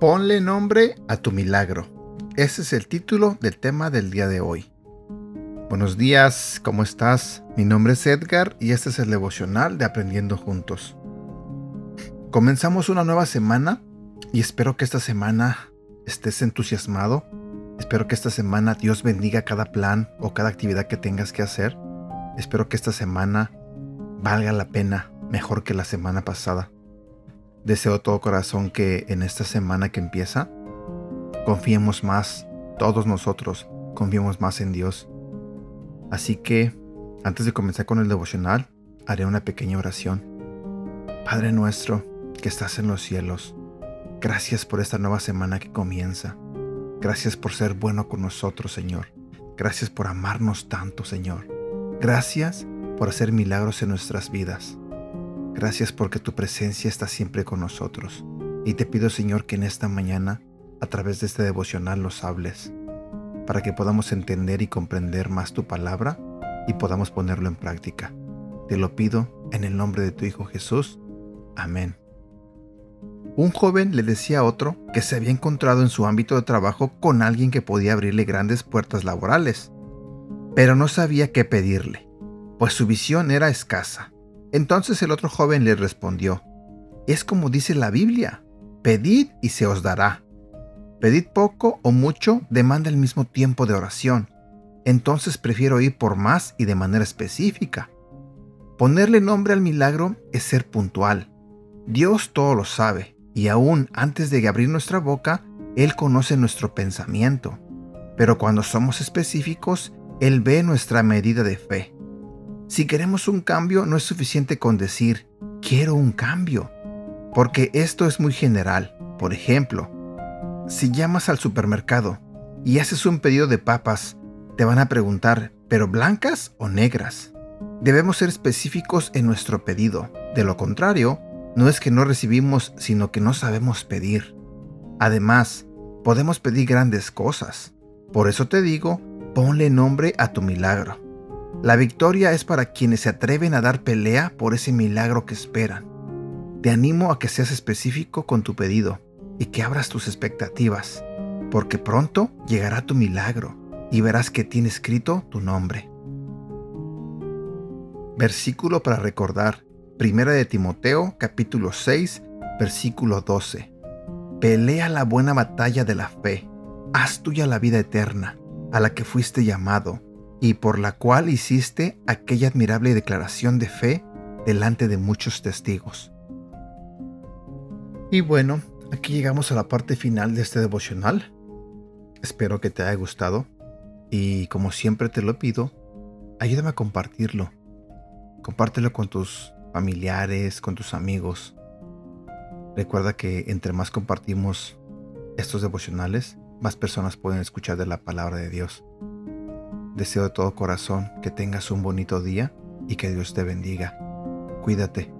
Ponle nombre a tu milagro. Ese es el título del tema del día de hoy. Buenos días, ¿cómo estás? Mi nombre es Edgar y este es el devocional de Aprendiendo Juntos. Comenzamos una nueva semana y espero que esta semana estés entusiasmado. Espero que esta semana Dios bendiga cada plan o cada actividad que tengas que hacer. Espero que esta semana valga la pena mejor que la semana pasada. Deseo todo corazón que en esta semana que empieza, confiemos más, todos nosotros, confiemos más en Dios. Así que, antes de comenzar con el devocional, haré una pequeña oración. Padre nuestro, que estás en los cielos, gracias por esta nueva semana que comienza. Gracias por ser bueno con nosotros, Señor. Gracias por amarnos tanto, Señor. Gracias por hacer milagros en nuestras vidas. Gracias porque tu presencia está siempre con nosotros. Y te pido, Señor, que en esta mañana, a través de este devocional, nos hables, para que podamos entender y comprender más tu palabra y podamos ponerlo en práctica. Te lo pido en el nombre de tu Hijo Jesús. Amén. Un joven le decía a otro que se había encontrado en su ámbito de trabajo con alguien que podía abrirle grandes puertas laborales, pero no sabía qué pedirle, pues su visión era escasa entonces el otro joven le respondió, es como dice la Biblia, pedid y se os dará. Pedid poco o mucho demanda el mismo tiempo de oración. Entonces prefiero ir por más y de manera específica. Ponerle nombre al milagro es ser puntual. Dios todo lo sabe, y aún antes de abrir nuestra boca, Él conoce nuestro pensamiento. Pero cuando somos específicos, Él ve nuestra medida de fe. Si queremos un cambio, no es suficiente con decir, quiero un cambio, porque esto es muy general. Por ejemplo, si llamas al supermercado y haces un pedido de papas, te van a preguntar, ¿pero blancas o negras? Debemos ser específicos en nuestro pedido. De lo contrario, no es que no recibimos, sino que no sabemos pedir. Además, podemos pedir grandes cosas. Por eso te digo, ponle nombre a tu milagro. La victoria es para quienes se atreven a dar pelea por ese milagro que esperan. Te animo a que seas específico con tu pedido y que abras tus expectativas, porque pronto llegará tu milagro y verás que tiene escrito tu nombre. Versículo para recordar. Primera de Timoteo, capítulo 6, versículo 12. Pelea la buena batalla de la fe. Haz tuya la vida eterna, a la que fuiste llamado y por la cual hiciste aquella admirable declaración de fe delante de muchos testigos. Y bueno, aquí llegamos a la parte final de este devocional. Espero que te haya gustado y como siempre te lo pido, ayúdame a compartirlo. Compártelo con tus familiares, con tus amigos. Recuerda que entre más compartimos estos devocionales, más personas pueden escuchar de la palabra de Dios. Deseo de todo corazón que tengas un bonito día y que Dios te bendiga. Cuídate.